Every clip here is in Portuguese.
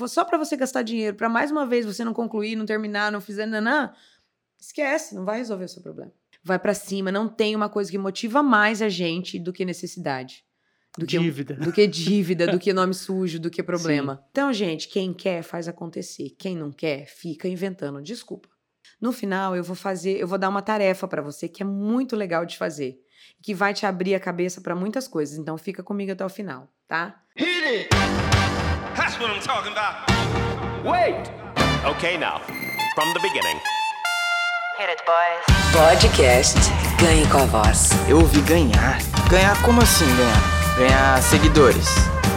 for só para você gastar dinheiro, para mais uma vez você não concluir, não terminar, não fizer nanã, esquece, não vai resolver o seu problema. Vai para cima, não tem uma coisa que motiva mais a gente do que necessidade. Do dívida. Que, do que dívida, do que nome sujo, do que problema. Sim. Então, gente, quem quer faz acontecer. Quem não quer, fica inventando desculpa. No final, eu vou fazer, eu vou dar uma tarefa para você que é muito legal de fazer, que vai te abrir a cabeça para muitas coisas. Então, fica comigo até o final, tá? Hit it. That's what I'm talking about. Wait. Okay, now, from the beginning. Hit it, boys. Podcast Ganhe com a Voz. Eu ouvi ganhar. Ganhar como assim ganhar? Ganhar seguidores.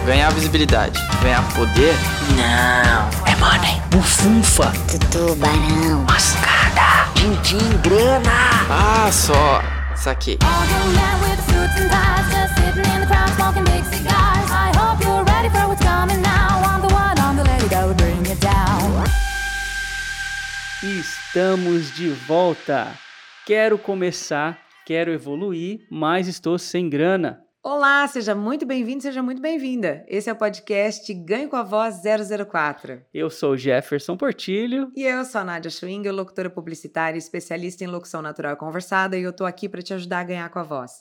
Ganhar visibilidade. Ganhar poder? Não, é money. Bufunfa. Tubarão. Mascada. Din-din, grana. Ah, só. Saquei. Estamos de volta. Quero começar, quero evoluir, mas estou sem grana. Olá, seja muito bem-vindo, seja muito bem-vinda. Esse é o podcast Ganho com a Voz 004. Eu sou Jefferson Portilho. E eu sou a Nádia Schwinger, locutora publicitária, especialista em locução natural conversada, e eu tô aqui para te ajudar a ganhar com a voz.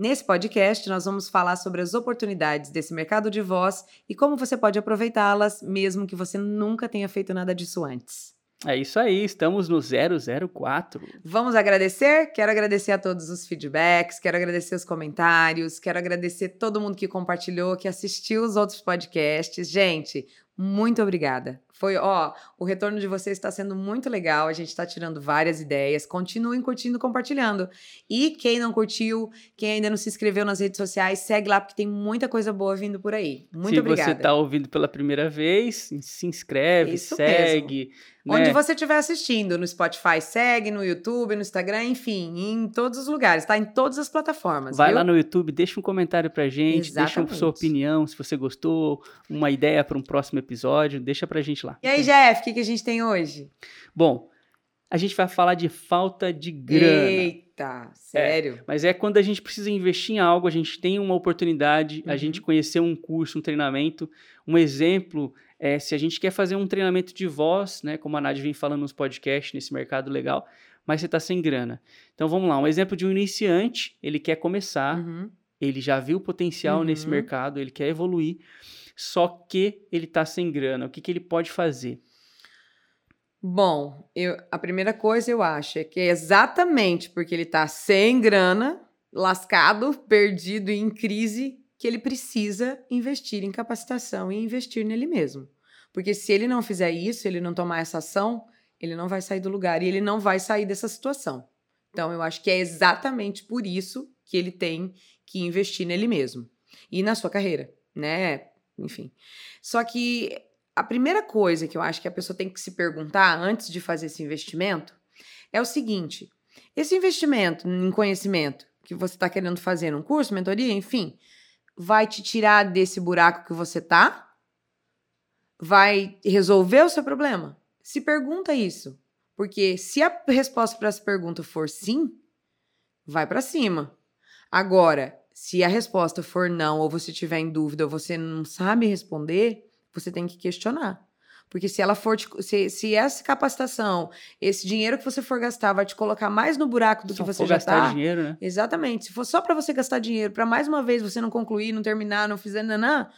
Nesse podcast, nós vamos falar sobre as oportunidades desse mercado de voz e como você pode aproveitá-las, mesmo que você nunca tenha feito nada disso antes. É isso aí, estamos no 004. Vamos agradecer? Quero agradecer a todos os feedbacks, quero agradecer os comentários, quero agradecer todo mundo que compartilhou, que assistiu os outros podcasts. Gente, muito obrigada. Foi, ó, o retorno de vocês está sendo muito legal. A gente está tirando várias ideias. Continuem curtindo, compartilhando. E quem não curtiu, quem ainda não se inscreveu nas redes sociais, segue lá porque tem muita coisa boa vindo por aí. Muito se obrigada. Se você está ouvindo pela primeira vez, se inscreve, Isso segue. Né? Onde você estiver assistindo, no Spotify, segue, no YouTube, no Instagram, enfim, em todos os lugares, tá? Em todas as plataformas. Vai viu? lá no YouTube, deixa um comentário pra gente, Exatamente. deixa a sua opinião, se você gostou, uma ideia para um próximo episódio, deixa pra gente lá. E aí, Jeff, o que, que a gente tem hoje? Bom, a gente vai falar de falta de grana. Eita, sério? É, mas é quando a gente precisa investir em algo, a gente tem uma oportunidade, uhum. a gente conhecer um curso, um treinamento. Um exemplo é se a gente quer fazer um treinamento de voz, né, como a Nádia vem falando nos podcasts, nesse mercado legal, mas você está sem grana. Então vamos lá, um exemplo de um iniciante, ele quer começar, uhum. ele já viu potencial uhum. nesse mercado, ele quer evoluir, só que ele está sem grana. O que, que ele pode fazer? Bom, eu, a primeira coisa eu acho é que é exatamente porque ele está sem grana, lascado, perdido e em crise, que ele precisa investir em capacitação e investir nele mesmo. Porque se ele não fizer isso, ele não tomar essa ação, ele não vai sair do lugar e ele não vai sair dessa situação. Então, eu acho que é exatamente por isso que ele tem que investir nele mesmo e na sua carreira, né? Enfim. Só que a primeira coisa que eu acho que a pessoa tem que se perguntar antes de fazer esse investimento é o seguinte: esse investimento em conhecimento que você está querendo fazer num curso, mentoria, enfim, vai te tirar desse buraco que você tá? Vai resolver o seu problema? Se pergunta isso. Porque se a resposta para essa pergunta for sim, vai para cima. Agora, se a resposta for não, ou você tiver em dúvida, ou você não sabe responder, você tem que questionar. Porque se ela for te, se, se essa capacitação, esse dinheiro que você for gastar vai te colocar mais no buraco do só que você já gastar tá. dinheiro, né? Exatamente. Se for só para você gastar dinheiro, para mais uma vez você não concluir, não terminar, não fizer nanã,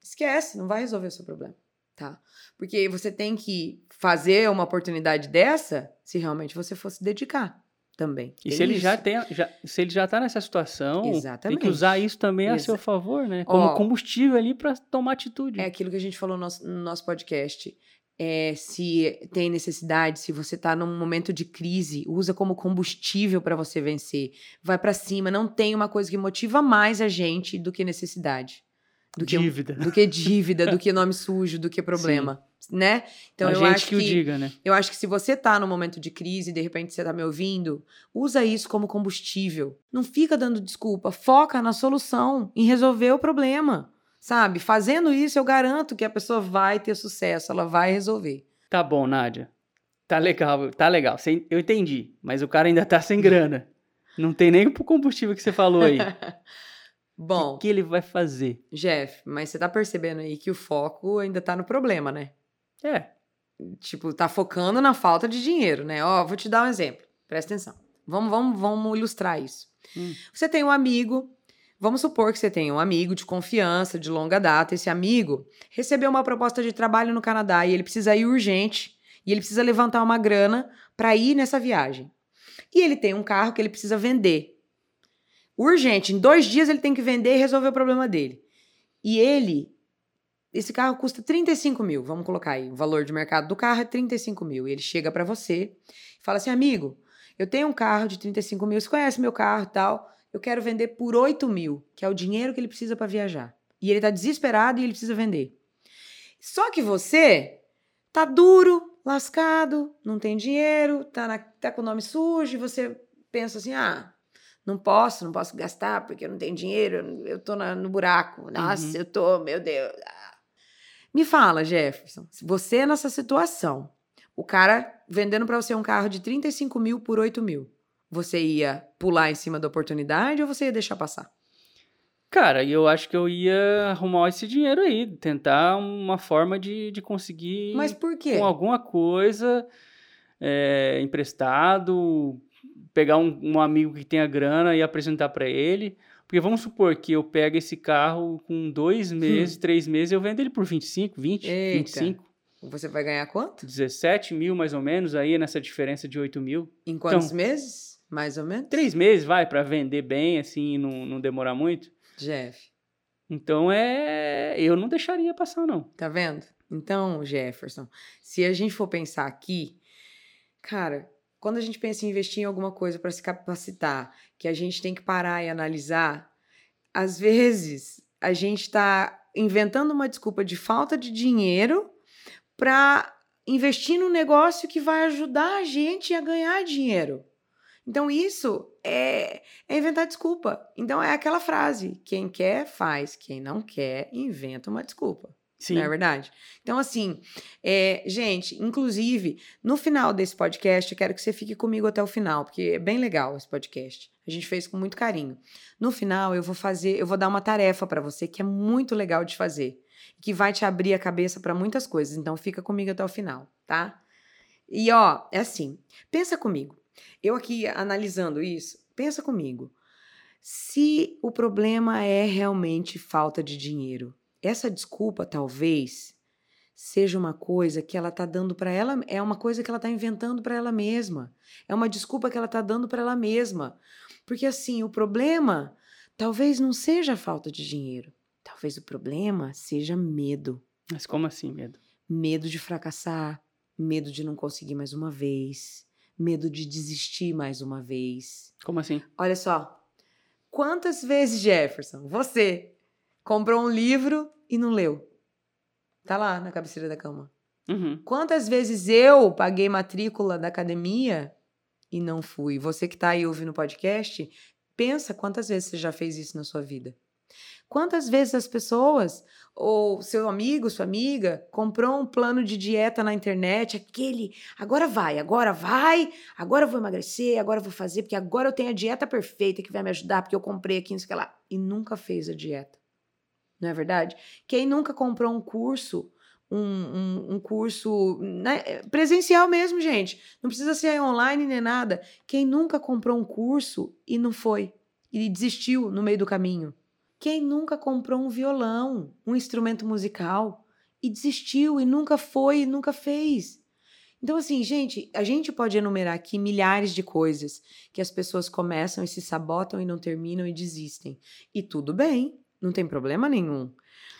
esquece, não vai resolver o seu problema, tá? Porque você tem que fazer uma oportunidade dessa se realmente você fosse dedicar também. E se ele já tem, já, se ele já está nessa situação, Exatamente. tem que usar isso também a seu favor, né? Como Ó, combustível ali para tomar atitude. É aquilo que a gente falou no nosso, no nosso podcast. É, se tem necessidade, se você está num momento de crise, usa como combustível para você vencer. Vai para cima, não tem uma coisa que motiva mais a gente do que necessidade. Do dívida. Que, do que dívida, do que nome sujo, do que problema. Sim né? Então a eu acho que, que o diga, né? Eu acho que se você tá no momento de crise de repente você tá me ouvindo, usa isso como combustível. Não fica dando desculpa, foca na solução, em resolver o problema. Sabe? Fazendo isso, eu garanto que a pessoa vai ter sucesso, ela vai resolver. Tá bom, Nádia. Tá legal, tá legal. Eu entendi, mas o cara ainda tá sem grana. Não tem nem pro combustível que você falou aí. Bom, O que ele vai fazer? Jeff, mas você tá percebendo aí que o foco ainda tá no problema, né? É. Tipo, tá focando na falta de dinheiro, né? Ó, vou te dar um exemplo. Presta atenção. Vamos, vamos, vamos ilustrar isso. Hum. Você tem um amigo, vamos supor que você tem um amigo de confiança, de longa data. Esse amigo recebeu uma proposta de trabalho no Canadá e ele precisa ir urgente e ele precisa levantar uma grana para ir nessa viagem. E ele tem um carro que ele precisa vender. Urgente, em dois dias ele tem que vender e resolver o problema dele. E ele, esse carro custa 35 mil, vamos colocar aí, o valor de mercado do carro é 35 mil. E ele chega para você e fala assim, amigo, eu tenho um carro de 35 mil, você conhece meu carro e tal, eu quero vender por 8 mil, que é o dinheiro que ele precisa para viajar. E ele tá desesperado e ele precisa vender. Só que você tá duro, lascado, não tem dinheiro, tá, na- tá com o nome sujo, e você pensa assim, ah, não posso, não posso gastar porque eu não tenho dinheiro, eu- tô na- no buraco. Nossa, Uhum. eu tô, meu Deus. Me fala, Jefferson, você é nessa situação, o cara vendendo pra você um carro de 35 mil por 8 mil, você ia pular em cima da oportunidade ou você ia deixar passar? Cara, eu acho que eu ia arrumar esse dinheiro aí, tentar uma forma de, de conseguir Mas por quê? com alguma coisa é, emprestado, pegar um, um amigo que tenha grana e apresentar pra ele. Porque vamos supor que eu pego esse carro com dois meses, três meses, eu vendo ele por 25, 20, Hum. Eita. 25, Você vai ganhar quanto? 17 mil mais ou menos aí nessa diferença de 8 mil. Em quantos Então- meses? Mais ou menos? Três meses, vai, pra vender bem, assim, e não, não demorar muito. Jeff, Então é. Eu não deixaria passar, não. tá vendo? Então, Jefferson, se a gente for pensar aqui, cara, quando a gente pensa em investir em alguma coisa para se capacitar, que a gente tem que parar e analisar, às vezes a gente está inventando uma desculpa de falta de dinheiro para investir num negócio que vai ajudar a gente a ganhar dinheiro. Então, isso é, é inventar desculpa. Então, é aquela frase: quem quer, faz, quem não quer, inventa uma desculpa. Sim. Não é verdade? Então, assim, é, gente, inclusive, no final desse podcast, eu quero que você fique comigo até o final, porque é bem legal esse podcast. A gente fez com muito carinho. No final, eu vou fazer, eu vou dar uma tarefa para você que é muito legal de fazer, que vai te abrir a cabeça para muitas coisas. Então, fica comigo até o final, tá? E ó, é assim, pensa comigo. Eu aqui analisando isso, pensa comigo. Se o problema é realmente falta de dinheiro, essa desculpa talvez seja uma coisa que ela tá dando para ela, é uma coisa que ela tá inventando para ela mesma. É uma desculpa que ela tá dando para ela mesma. Porque assim, o problema talvez não seja a falta de dinheiro. Talvez o problema seja medo. Mas como assim, medo? Medo de fracassar, medo de não conseguir mais uma vez, medo de desistir mais uma vez. Como assim? Olha só. Quantas vezes, Jefferson, você comprou um livro e não leu? Tá lá na cabeceira da cama. Uhum. Quantas vezes eu paguei matrícula da academia e não fui? Você que tá aí ouvindo o podcast, pensa quantas vezes você já fez isso na sua vida. Quantas vezes as pessoas, ou seu amigo, sua amiga, comprou um plano de dieta na internet, aquele, agora vai, agora vai, agora eu vou emagrecer, agora eu vou fazer, porque agora eu tenho a dieta perfeita que vai me ajudar, porque eu comprei aqui, não sei o que lá. E nunca fez a dieta. Não é verdade? Quem nunca comprou um curso, um, um, um curso né, presencial mesmo, gente. Não precisa ser online nem nada. Quem nunca comprou um curso e não foi? E desistiu no meio do caminho? Quem nunca comprou um violão, um instrumento musical e desistiu e nunca foi e nunca fez? Então, assim, gente, a gente pode enumerar aqui milhares de coisas que as pessoas começam e se sabotam e não terminam e desistem. E tudo bem, não tem problema nenhum.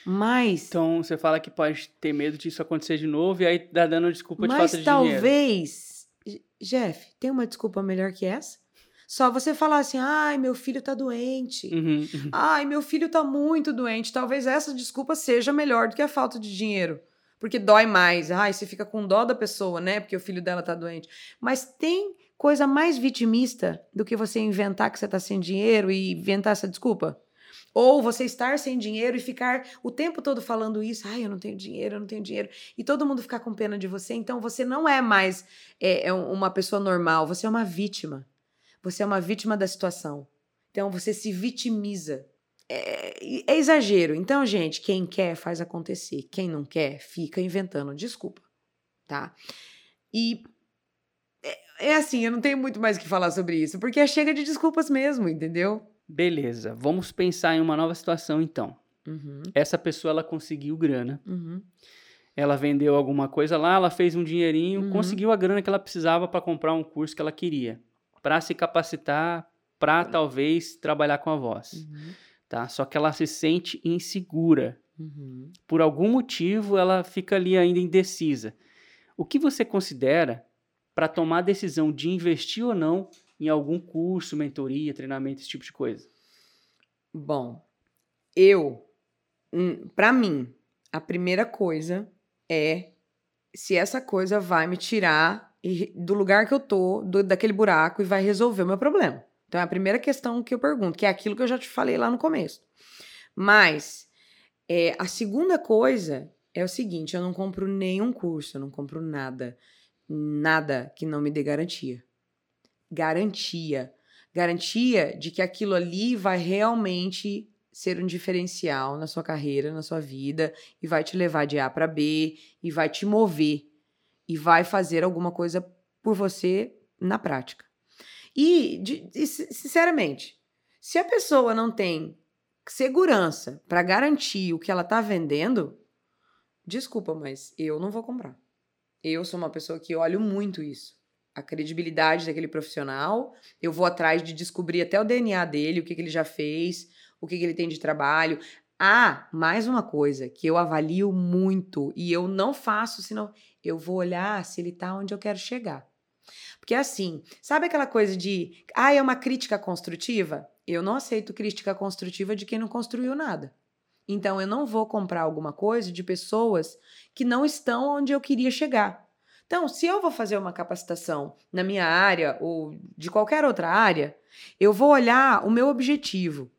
Mas, Então você fala que pode ter medo disso acontecer de novo e aí dá dando desculpa de mas falta de dinheiro. talvez, J- Jeff, tem uma desculpa melhor que essa? Só você falar assim, ai, meu filho tá doente. Uhum, uhum. Ai, meu filho tá muito doente. Talvez essa desculpa seja melhor do que a falta de dinheiro. Porque dói mais. Ai, você fica com dó da pessoa, né? Porque o filho dela tá doente. Mas tem coisa mais vitimista do que você inventar que você tá sem dinheiro e inventar essa desculpa? Ou você estar sem dinheiro e ficar o tempo todo falando isso. Ai, eu não tenho dinheiro, eu não tenho dinheiro. E todo mundo ficar com pena de você. Então você não é mais é, é uma pessoa normal. Você é uma vítima. Você é uma vítima da situação. Então você se vitimiza. é, é exagero. Então, gente, quem quer faz acontecer. Quem não quer fica inventando desculpa, tá? E é, é assim, eu não tenho muito mais o que falar sobre isso, porque chega de desculpas mesmo, entendeu? Beleza, vamos pensar em uma nova situação então. Uhum, Essa pessoa ela conseguiu grana, uhum, ela vendeu alguma coisa lá, ela fez um dinheirinho, Uhum. conseguiu a grana que ela precisava para comprar um curso que ela queria, para se capacitar, para talvez trabalhar com a voz, uhum, tá? Só que ela se sente insegura. uhum. Por algum motivo ela fica ali ainda indecisa. O que você considera para tomar a decisão de investir ou não em algum curso, mentoria, treinamento, esse tipo de coisa? Bom, eu, hum, pra mim, a primeira coisa é se essa coisa vai me tirar do lugar que eu tô, do- daquele buraco, e vai resolver o meu problema. Então é a primeira questão que eu pergunto, que é aquilo que eu já te falei lá no começo. Mas é, a segunda coisa é o seguinte: eu não compro nenhum curso, eu não compro nada. Nada que não me dê garantia. Garantia garantia de que aquilo ali vai realmente ser um diferencial na sua carreira, na sua vida, e vai te levar de A para B, e vai te mover, e vai fazer alguma coisa por você na prática. E, de- si- sinceramente, se a pessoa não tem segurança para garantir o que ela tá vendendo, desculpa, mas eu não vou comprar. Eu sou uma pessoa que olho muito isso. A credibilidade daquele profissional, eu vou atrás de descobrir até o DNA dele, o que, que ele já fez, o que, que ele tem de trabalho. Ah, mais uma coisa que eu avalio muito e eu não faço, senão eu vou olhar se ele tá onde eu quero chegar. Porque assim, sabe aquela coisa de, ah, é uma crítica construtiva? Eu não aceito crítica construtiva de quem não construiu nada. Então eu não vou comprar alguma coisa de pessoas que não estão onde eu queria chegar. Então, se eu vou fazer uma capacitação na minha área ou de qualquer outra área, eu vou olhar o meu objetivo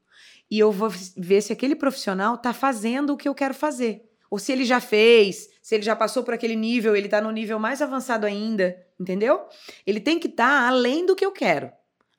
e eu vou ver se aquele profissional está fazendo o que eu quero fazer. Ou se ele já fez, se ele já passou por aquele nível, ele está no nível mais avançado ainda, entendeu? Ele tem que estar além do que eu quero.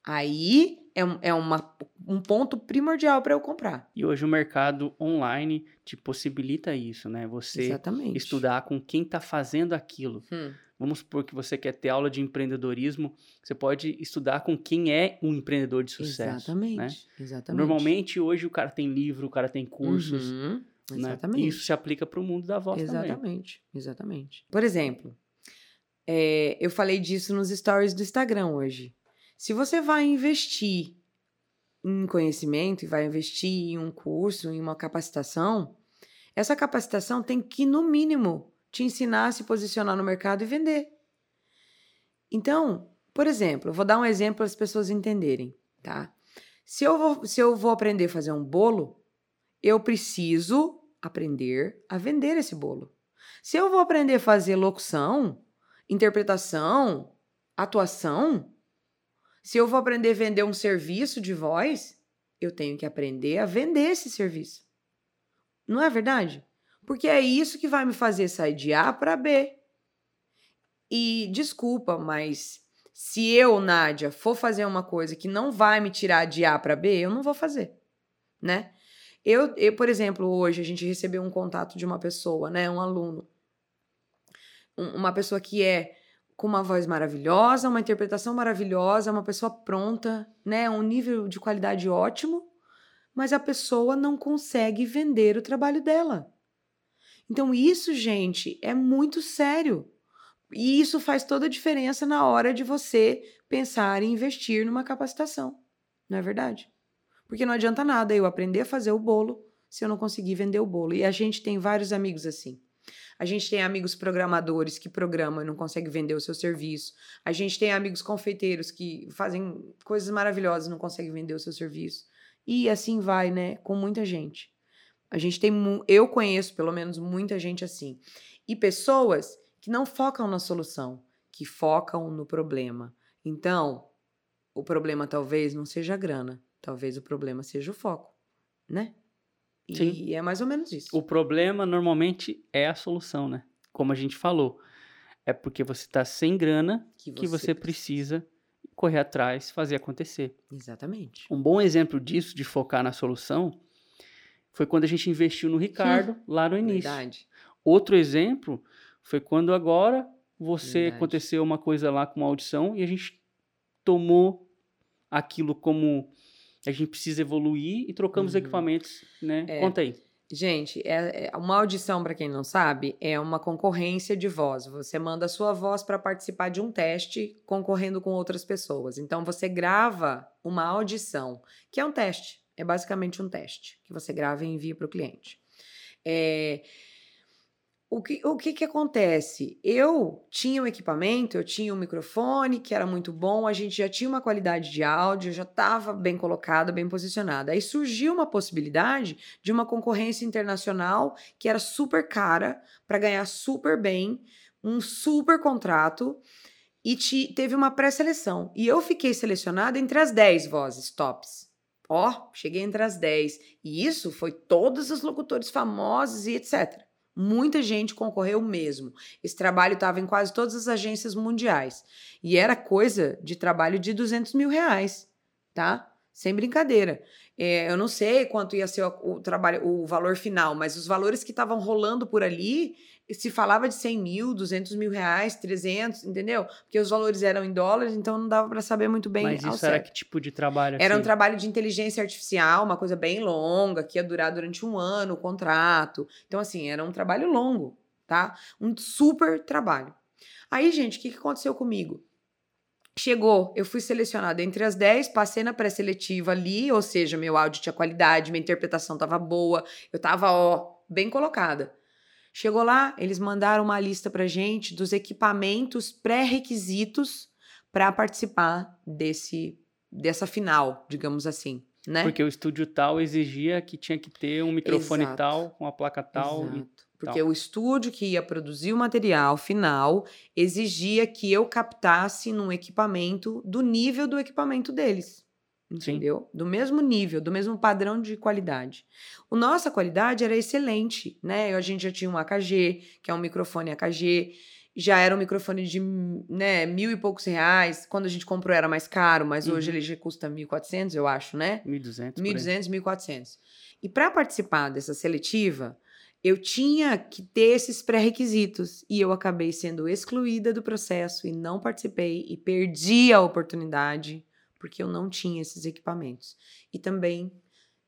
Aí é, um- é uma, um ponto primordial para eu comprar. E hoje o mercado online te possibilita isso, né? Você Exatamente. estudar com quem está fazendo aquilo. Hum. Vamos supor que você quer ter aula de empreendedorismo, você pode estudar com quem é um empreendedor de sucesso. Exatamente. né? Exatamente. Normalmente hoje o cara tem livro, o cara tem cursos. Uhum, né? Exatamente. Isso se aplica para o mundo da voz também. Exatamente, exatamente. Por exemplo, é, eu falei disso nos stories do Instagram hoje. Se você vai investir em conhecimento e vai investir em um curso, em uma capacitação, essa capacitação tem que, no mínimo, te ensinar a se posicionar no mercado e vender. Então, por exemplo, eu vou dar um exemplo para as pessoas entenderem, tá? Se eu, vou, se eu vou aprender a fazer um bolo, eu preciso aprender a vender esse bolo. Se eu vou aprender a fazer locução, interpretação, atuação, se eu vou aprender a vender um serviço de voz, eu tenho que aprender a vender esse serviço. Não é verdade? Porque é isso que vai me fazer sair de A para B. E desculpa, mas se eu, Nádia, for fazer uma coisa que não vai me tirar de A para B, eu não vou fazer, né? Eu, eu, por exemplo, hoje a gente recebeu um contato de uma pessoa, né, um aluno, Um- uma pessoa que é com uma voz maravilhosa, uma interpretação maravilhosa, uma pessoa pronta, né, um nível de qualidade ótimo, mas a pessoa não consegue vender o trabalho dela. Então isso, gente, é muito sério. E isso faz toda a diferença na hora de você pensar em investir numa capacitação. Não é verdade? Porque não adianta nada eu aprender a fazer o bolo se eu não conseguir vender o bolo. E a gente tem vários amigos assim. A gente tem amigos programadores que programam e não conseguem vender o seu serviço. A gente tem amigos confeiteiros que fazem coisas maravilhosas e não conseguem vender o seu serviço. E assim vai, né? Com muita gente. A gente tem. Eu conheço, pelo menos, muita gente assim. E pessoas que não focam na solução, que focam no problema. Então, o problema talvez não seja a grana, talvez o problema seja o foco, né? E Sim. é mais ou menos isso. O problema normalmente é a solução, né? Como a gente falou. É porque você está sem grana que você precisa correr atrás, fazer acontecer. Exatamente. Um bom exemplo disso, de focar na solução, foi quando a gente investiu no Ricardo, lá no início. Verdade. Outro exemplo foi quando agora você Verdade. aconteceu uma coisa lá com uma audição e a gente tomou aquilo como a gente precisa evoluir e trocamos Uhum. equipamentos, né? É. Conta aí. Gente, é, é- uma audição, para quem não sabe, é uma concorrência de voz. Você manda a sua voz para participar de um teste concorrendo com outras pessoas. Então, você grava uma audição, que é um teste. É basicamente um teste que você grava e envia para o cliente. É, o que, o que que acontece? Eu tinha um equipamento, eu tinha um microfone que era muito bom, a gente já tinha uma qualidade de áudio, já estava bem colocada, bem posicionada. Aí surgiu uma possibilidade de uma concorrência internacional que era super cara para ganhar super bem, um super contrato e te- teve uma pré-seleção. E eu fiquei selecionada entre as 10 vozes tops. Ó, cheguei entre as 10. E isso foi todos os locutores famosos e etc. Muita gente concorreu mesmo. Esse trabalho estava em quase todas as agências mundiais. E era coisa de trabalho de 200 mil reais, tá? Sem brincadeira. É, eu não sei quanto ia ser o, o trabalho, o valor final, mas os valores que estavam rolando por ali se falava de 100 mil, 200 mil reais, 300, entendeu? Porque os valores eram em dólares, então não dava para saber muito bem Mas isso era que tipo de trabalho? Era um assim? trabalho de inteligência artificial, uma coisa bem longa, que ia durar durante um ano o contrato. Então, assim, era um trabalho longo, tá? Um super trabalho. Aí, gente, o que, que aconteceu comigo? Chegou, eu fui selecionada entre as 10, passei na pré-seletiva ali, ou seja, meu áudio tinha qualidade, minha interpretação tava boa, eu tava, ó, bem colocada. Chegou lá, eles mandaram uma lista pra gente dos equipamentos pré-requisitos para participar desse dessa final, digamos assim, né? Porque o estúdio tal exigia que tinha que ter um microfone Exato. tal, com a placa tal. Porque o estúdio que ia produzir o material final exigia que eu captasse num equipamento do nível do equipamento deles. Sim. Entendeu? Do mesmo nível, do mesmo padrão de qualidade. O nossa qualidade era excelente, né? A gente já tinha um AKG, que é um microfone AKG, já era um microfone de né, mil e poucos reais. Quando a gente comprou era mais caro, mas hoje Uhum. ele já custa 1.400, eu acho, né? 1.200. por aí. 1.200, 1.400. E para participar dessa seletiva, eu tinha que ter esses pré-requisitos. E eu acabei sendo excluída do processo e não participei e perdi a oportunidade porque eu não tinha esses equipamentos. E também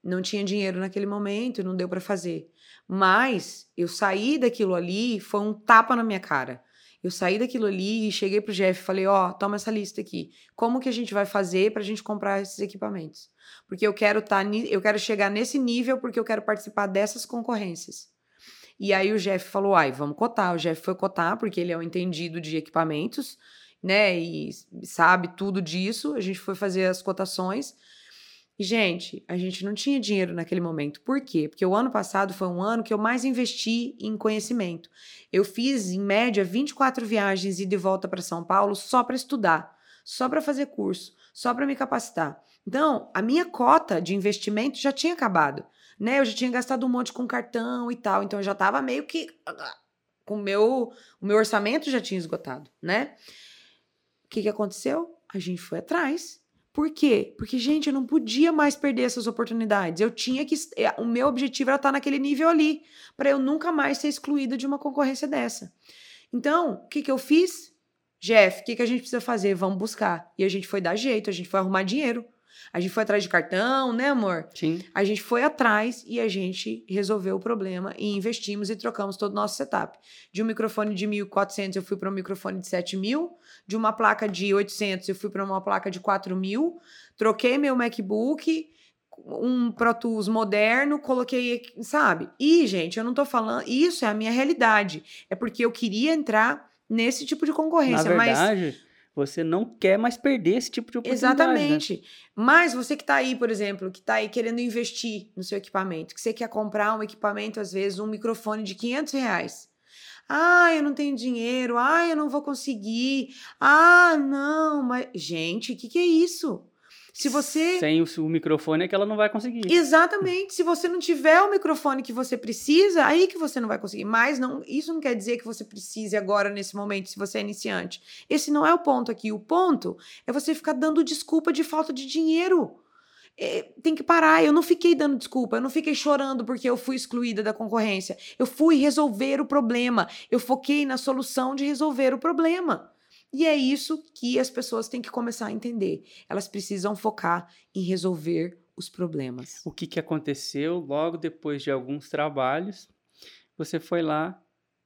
não tinha dinheiro naquele momento, não deu para fazer. Mas eu saí daquilo ali, foi um tapa na minha cara. Eu saí daquilo ali e cheguei pro Jeff e falei: Ó, toma essa lista aqui. Como que a gente vai fazer pra gente comprar esses equipamentos? Porque eu quero tá, eu quero chegar nesse nível porque eu quero participar dessas concorrências. E aí o Jeff falou: ai, vamos cotar. O Jeff foi cotar, porque ele é um entendido de equipamentos, né? E sabe tudo disso. A gente foi fazer as cotações. E, gente, a gente não tinha dinheiro naquele momento. Por quê? Porque o ano passado foi um ano que eu mais investi em conhecimento. Eu fiz, em média, 24 viagens e de volta para São Paulo só para estudar, só para fazer curso, só para me capacitar. Então, a minha cota de investimento já tinha acabado, né? Eu já tinha gastado um monte com cartão e tal, então eu já estava meio que com o meu, o meu orçamento já tinha esgotado, né? O que, que aconteceu? A gente foi atrás. Por quê? Porque, gente, eu não podia mais perder essas oportunidades. Eu tinha que. é, O meu objetivo era estar naquele nível ali, para eu nunca mais ser excluída de uma concorrência dessa. Então, o que, que eu fiz? Jeff, o que, que a gente precisa fazer? Vamos buscar. E a gente foi dar jeito, a gente foi arrumar dinheiro. A gente foi atrás de cartão, né, amor? Sim. A gente foi atrás e a gente resolveu o problema e investimos e trocamos todo o nosso setup. De um microfone de 1.400 eu fui para um microfone de 7.000, de uma placa de 800 eu fui para uma placa de 4.000, troquei meu MacBook, um Pro Tools moderno, coloquei, sabe? E, gente, eu não tô falando, isso é a minha realidade. É porque eu queria entrar nesse tipo de Na concorrência, mas verdade, você não quer mais perder esse tipo de oportunidade. né? Exatamente. Mas você que está aí, por exemplo, que está aí querendo investir no seu equipamento, que você quer comprar um equipamento, às vezes, um microfone de 500 reais. Ah, eu não tenho dinheiro. Ah, eu não vou conseguir. Ah, não. Mas, gente, o que, que é isso? Se você. Sem o, o microfone é que ela não vai conseguir. Exatamente. Se você não tiver o microfone que você precisa, aí que você não vai conseguir. Mas não, isso não quer dizer que você precise agora, nesse momento, se você é iniciante. Esse não é o ponto aqui. O ponto é você ficar dando desculpa de falta de dinheiro. é, tem que parar. Eu não fiquei dando desculpa, eu não fiquei chorando porque eu fui excluída da concorrência. Eu fui resolver o problema. Eu foquei na solução de resolver o problema. E é isso que as pessoas têm que começar a entender. Elas precisam focar em resolver os problemas. O que, que aconteceu logo depois de alguns trabalhos? Você foi lá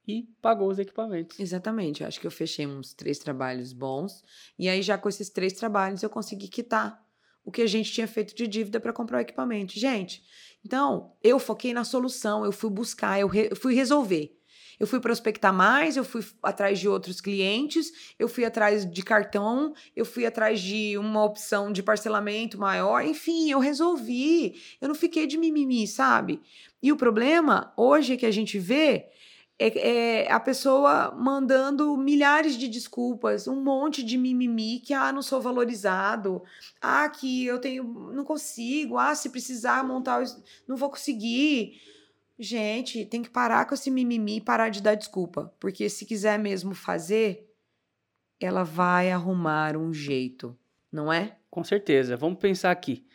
e pagou os equipamentos. Exatamente. Eu acho que eu fechei uns três trabalhos bons. E aí, já com esses três trabalhos, eu consegui quitar o que a gente tinha feito de dívida para comprar o equipamento. Gente, então, eu foquei na solução, eu fui buscar, eu, re, eu fui resolver. Eu fui prospectar mais, eu fui atrás de outros clientes, eu fui atrás de cartão, eu fui atrás de uma opção de parcelamento maior, enfim, eu resolvi. Eu não fiquei de mimimi, sabe? E o problema hoje que a gente vê é, é, a pessoa mandando milhares de desculpas, um monte de mimimi que ah, não sou valorizado, ah, que eu tenho, não consigo, ah, se precisar montar, não vou conseguir. Gente, tem que parar com esse mimimi e parar de dar desculpa, porque se quiser mesmo fazer, ela vai arrumar um jeito, não é? Com certeza. Vamos pensar aqui.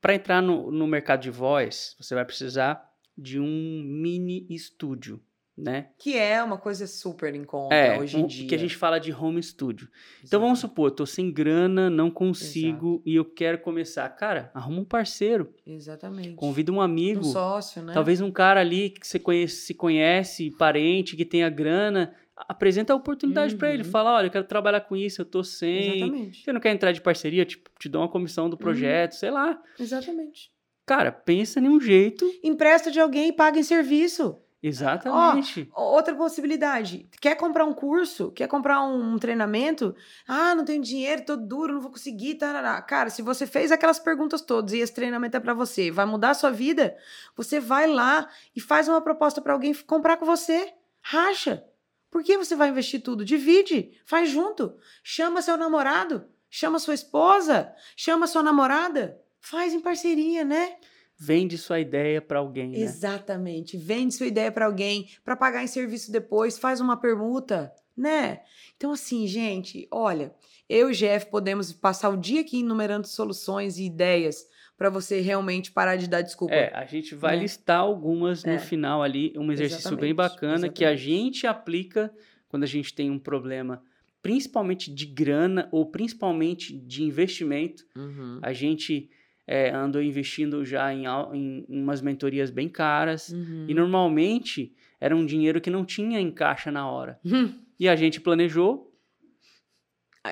Para entrar no, no mercado de voz, você vai precisar de um mini estúdio, né? Que é uma coisa super em conta É, hoje em um- dia. que a gente fala de home studio. Então vamos supor, tô sem grana, não consigo e eu quero começar. Cara, arruma um parceiro, Exatamente. convida um amigo, um sócio, né? talvez um cara ali que você conhece, se conhece, parente, que tenha grana, apresenta a oportunidade pra ele, Uhum. fala, olha, eu quero trabalhar com isso, eu tô sem. Exatamente. Você não quer entrar de parceria, tipo, te dou uma comissão Uhum. do projeto, sei lá. Exatamente. Cara, pensa em um jeito. Empresta de alguém e paga em serviço. Exatamente. Outra possibilidade. Quer comprar um curso? Quer comprar um, um treinamento? Ah, não tenho dinheiro, tô duro, não vou conseguir. Tarará. Cara, se você fez aquelas perguntas todas e esse treinamento é pra você, vai mudar a sua vida, você vai lá e faz uma proposta pra alguém comprar com você. Racha. Por que você vai investir tudo? Divide, faz junto. Chama seu namorado, chama sua esposa, chama sua namorada. Faz em parceria, né? Vende sua ideia pra alguém, né? Exatamente. Vende sua ideia para alguém para pagar em serviço depois, faz uma permuta, né? Então assim, gente, olha, eu e o Jeff podemos passar o dia aqui enumerando soluções e ideias para você realmente parar de dar desculpa. É, a gente vai Né? listar algumas É. no final ali, um exercício bem Exatamente, bacana que a exatamente. gente aplica quando a gente tem um problema, principalmente de grana ou principalmente de investimento. Uhum. A gente é, andou investindo já em, em umas mentorias bem caras Uhum. e normalmente era um dinheiro que não tinha em caixa na hora. Hum. E a gente planejou,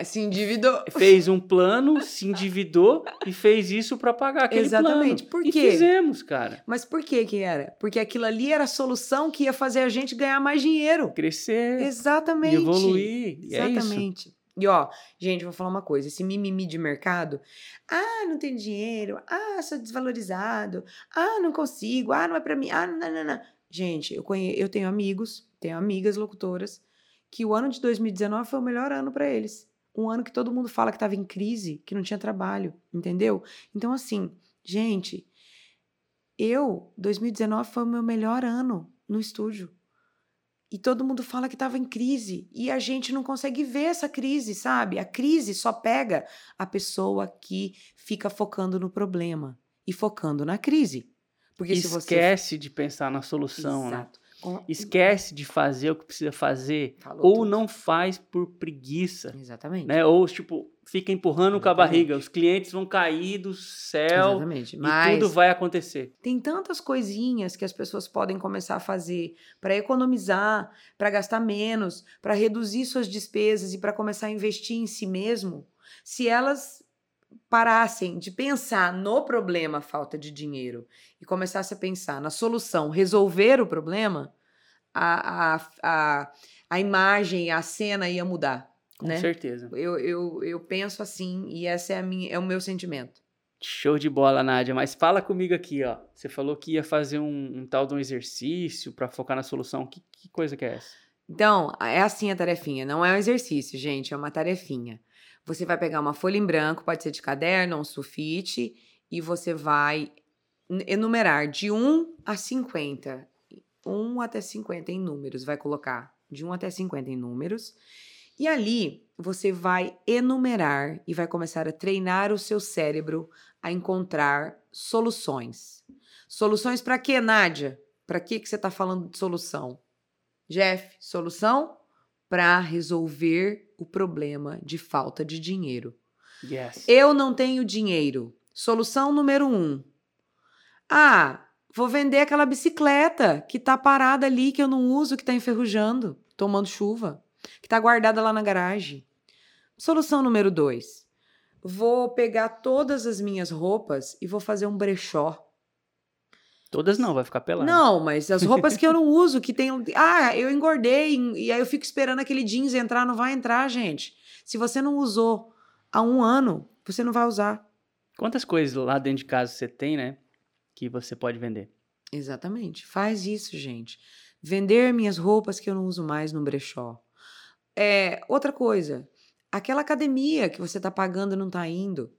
Se endividou. fez um plano, se endividou e fez isso para pagar aquele Exatamente. plano. Por E quê? fizemos, cara. Mas por que que era? Porque aquilo ali era a solução que ia fazer a gente ganhar mais dinheiro. Crescer Exatamente. e evoluir. E é isso. E ó, gente, vou falar uma coisa: esse mimimi de mercado, ah, não tenho dinheiro, ah, sou desvalorizado, ah, não consigo, ah, não é pra mim, ah, não, não, não. Gente, eu, conhe... eu tenho amigos, tenho amigas locutoras, que o ano de 2019 foi o melhor ano pra eles. Um ano que todo mundo fala que tava em crise, que não tinha trabalho, entendeu? Então, assim, gente, eu, 2019 foi o meu melhor ano no estúdio. E todo mundo fala que estava em crise. E a gente não consegue ver essa crise, sabe? A crise só pega a pessoa que fica focando no problema e focando na crise. Porque se você. Esquece de pensar na solução, né? Exato. Com- Esquece de fazer o que precisa fazer. Falou ou tudo. não faz por preguiça. Exatamente. Né? Ou, tipo, fica empurrando com a Exatamente. barriga. Os clientes vão cair do céu Exatamente. e Mas tudo vai acontecer. tem tantas coisinhas que as pessoas podem começar a fazer para economizar, para gastar menos, para reduzir suas despesas e para começar a investir em si mesmo, se elas parassem de pensar no problema falta de dinheiro e começassem a pensar na solução resolver o problema, a, a, a, a imagem, a cena ia mudar, Com né? certeza. Eu, eu, eu penso assim e esse é, a minha, é o meu sentimento. Show de bola, Nádia. Mas fala comigo aqui, ó. Você falou que ia fazer um, um tal de um exercício para focar na solução. Que, que coisa que é essa? Então, é assim a tarefinha. Não é um exercício, gente, é uma tarefinha. Você vai pegar uma folha em branco, pode ser de caderno ou um sulfite, e você vai enumerar de 1 a 50. 1 até 50 em números, vai colocar de 1 até 50 em números. E ali você vai enumerar e vai começar a treinar o seu cérebro a encontrar soluções. Soluções para quê, Nádia? Para que que você está falando de solução? Jeff, solução para resolver o problema de falta de dinheiro. Yes. Eu não tenho dinheiro. Solução número um. Ah, vou vender aquela bicicleta que tá parada ali, que eu não uso, que tá enferrujando, tomando chuva, que tá guardada lá na garagem. Solução número dois. Vou pegar todas as minhas roupas e vou fazer um brechó. Todas não, vai ficar pelado. Não, mas as roupas que eu não uso, que tem. Ah, eu engordei, e aí eu fico esperando aquele jeans entrar, não vai entrar, gente. Se você não usou há um ano, você não vai usar. Quantas coisas lá dentro de casa você tem, né? Que você pode vender? Exatamente. Faz isso, gente. Vender minhas roupas que eu não uso mais no brechó. É, outra coisa, aquela academia que você está pagando e não está indo.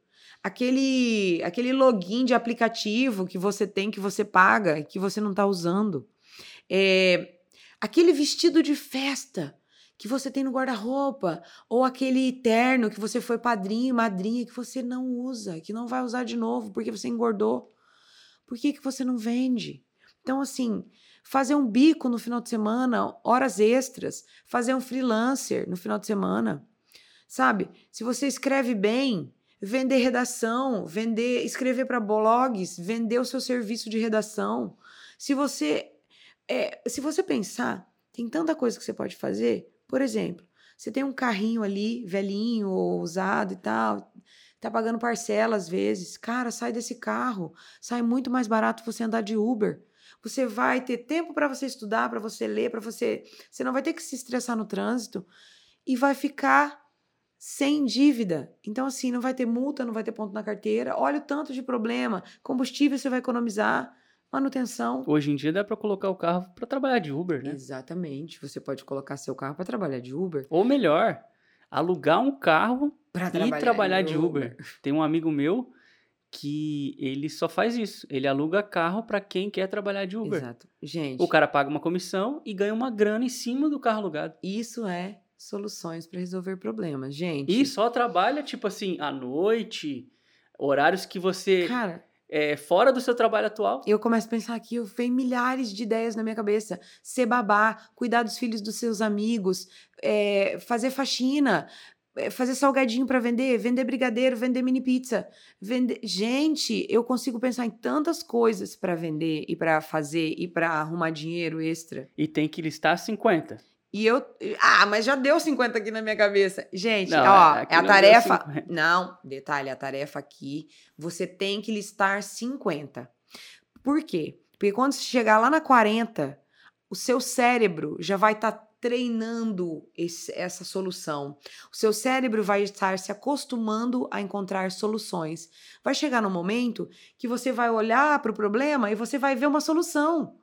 Aquele, aquele login de aplicativo que você tem, que você paga e que você não está usando. É, aquele vestido de festa que você tem no guarda-roupa, ou aquele terno que você foi padrinho madrinha que você não usa, que não vai usar de novo porque você engordou. Por que, que você não vende? Então, assim, fazer um bico no final de semana, horas extras, fazer um freelancer no final de semana. Sabe? Se você escreve bem, vender redação, vender, escrever para blogs, vender o seu serviço de redação. Se você é, se você pensar, tem tanta coisa que você pode fazer. Por exemplo, você tem um carrinho ali, velhinho ou usado e tal, tá pagando parcela às vezes. Cara, sai desse carro. Sai muito mais barato você andar de Uber. Você vai ter tempo para você estudar, para você ler, para você. Você não vai ter que se estressar no trânsito e vai ficar sem dívida. Então, assim, não vai ter multa, não vai ter ponto na carteira. Olha o tanto de problema. Combustível você vai economizar, manutenção. Hoje em dia dá para colocar o carro para trabalhar de Uber, né? Exatamente. Você pode colocar seu carro para trabalhar de Uber. Ou melhor, alugar um carro Pra e trabalhar de Uber. Tem um amigo meu que ele só faz isso. Ele aluga carro para quem quer trabalhar de Uber. Exato. Gente, O cara paga uma comissão e ganha uma grana em cima do carro alugado. isso é soluções para resolver problemas. Gente, E só trabalha, tipo assim, à noite, horários que você cara, é fora do seu trabalho atual. eu começo a pensar aqui, eu vem milhares de ideias na minha cabeça. Ser babá, cuidar dos filhos dos seus amigos, é, fazer faxina, é, fazer salgadinho para vender, vender brigadeiro, vender mini pizza, vender. Gente, eu consigo pensar em tantas coisas para vender e para fazer e para arrumar dinheiro extra. E tem que listar 50. E eu. Ah, mas já deu 50 aqui na minha cabeça. Gente, Não, ó, aqui é a tarefa. 50. Não, detalhe, a tarefa aqui, você tem que listar 50. Por quê? Porque quando você chegar lá na 40, o seu cérebro já vai estar treinando esse- essa solução. O seu cérebro vai estar se acostumando a encontrar soluções. Vai chegar no momento que você vai olhar para o problema e você vai ver uma solução.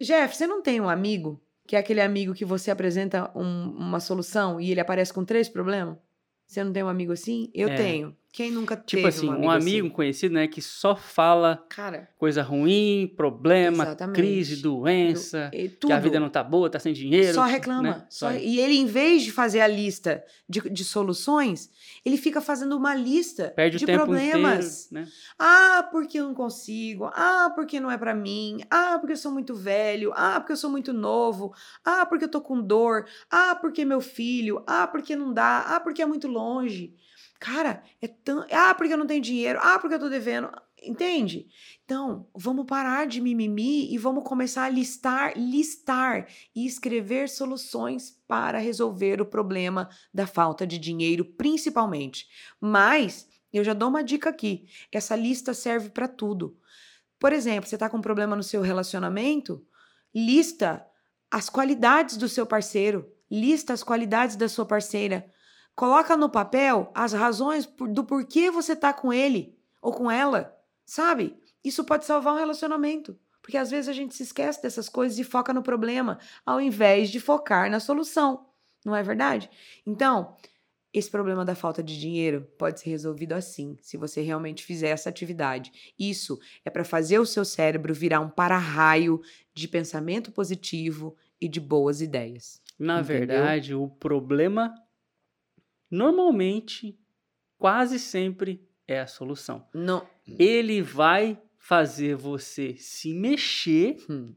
Jeff, você não tem um amigo que é aquele amigo que você apresenta um- uma solução e ele aparece com três problemas? Você não tem um amigo assim? Eu É. tenho. Quem nunca Tipo teve assim, um um amigo, amigo, assim? conhecido, né, que só fala Cara, coisa ruim, problema, Exatamente. crise, doença, e que a vida não tá boa, tá sem dinheiro. Só reclama. né? Só- E ele, em vez de fazer a lista de, de soluções, ele fica fazendo uma lista Perde de problemas. inteiro, né? Ah, porque eu não consigo. Ah, porque não é pra mim. Ah, porque eu sou muito velho. Ah, porque eu sou muito novo. Ah, porque eu tô com dor. Ah, porque meu filho. Ah, porque não dá. Ah, porque é muito longe. Cara, é tão. Ah, porque eu não tenho dinheiro. Ah, porque eu tô devendo. Entende? Então, vamos parar de mimimi e vamos começar a listar, listar e escrever soluções para resolver o problema da falta de dinheiro, principalmente. Mas eu já dou uma dica aqui. Essa lista serve para tudo. Por exemplo, você está com um problema no seu relacionamento? Lista as qualidades do seu parceiro, lista as qualidades da sua parceira. Coloca no papel as razões por- do porquê você tá com ele ou com ela, sabe? Isso pode salvar um relacionamento. Porque às vezes a gente se esquece dessas coisas e foca no problema, ao invés de focar na solução. Não é verdade? Então, esse problema da falta de dinheiro pode ser resolvido assim, se você realmente fizer essa atividade. Isso é para fazer o seu cérebro virar um para-raio de pensamento positivo e de boas ideias. Na Entendeu? verdade, o problema normalmente, quase sempre, é a solução. Não. Ele vai fazer você se mexer Hum,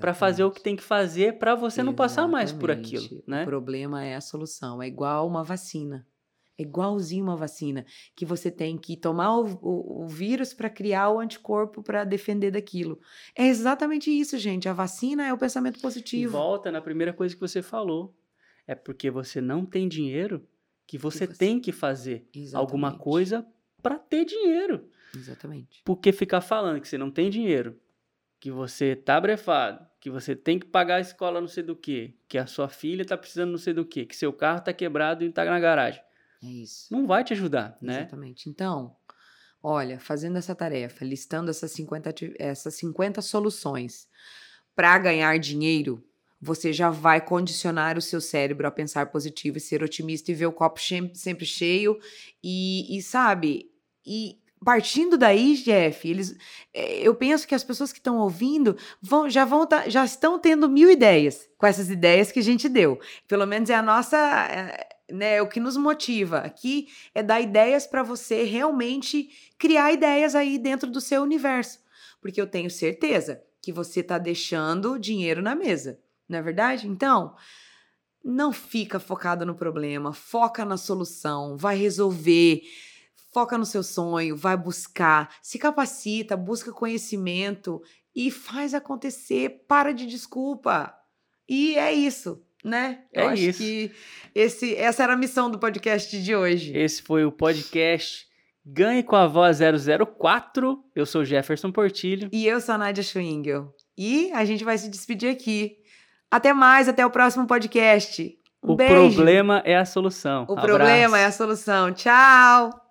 para fazer o que tem que fazer para você não passar mais por Exatamente. aquilo, né? O problema é a solução. É igual uma vacina. É igualzinho uma vacina. Que você tem que tomar o, o- o vírus para criar o anticorpo para defender daquilo. É exatamente isso, gente. A vacina é o pensamento E positivo. volta na primeira coisa que você falou. É porque você não tem dinheiro que você, você- tem que fazer alguma Exatamente. coisa para ter dinheiro. Exatamente. Porque ficar falando que você não tem dinheiro, que você tá brefado, que você tem que pagar a escola não sei do que, que a sua filha tá precisando não sei do que, que seu carro tá quebrado e tá na garagem. É isso. Não vai te ajudar, né? Exatamente. Então, olha, fazendo essa tarefa, listando essas 50, ati- essas 50 soluções para ganhar dinheiro, você já vai condicionar o seu cérebro a pensar positivo e ser otimista e ver o copo sempre cheio. E, e, sabe, e partindo daí, Jeff, eles, eh, eu penso que as pessoas que estão ouvindo vão, já, vão tá- já estão tendo mil ideias com essas ideias que a gente deu. Pelo menos é a nossa. eh, né, é o que nos motiva aqui é dar ideias para você realmente criar ideias aí dentro do seu universo. Porque eu tenho certeza que você está deixando dinheiro na mesa, não é verdade? Então, não fica focado no problema, foca na solução, vai resolver, foca no seu sonho, vai buscar, se capacita, busca conhecimento e faz acontecer, para de desculpa. E é isso, né? É Eu acho isso. que esse, essa era a missão do podcast de hoje. Esse foi o podcast Ganhe com a Voz 004. Eu sou Jefferson Portilho. E eu sou a Nádia Schwingel. E a gente vai se despedir aqui. Até mais, até o próximo podcast. Um o beijo. problema é a solução. O problema é a solução. Tchau!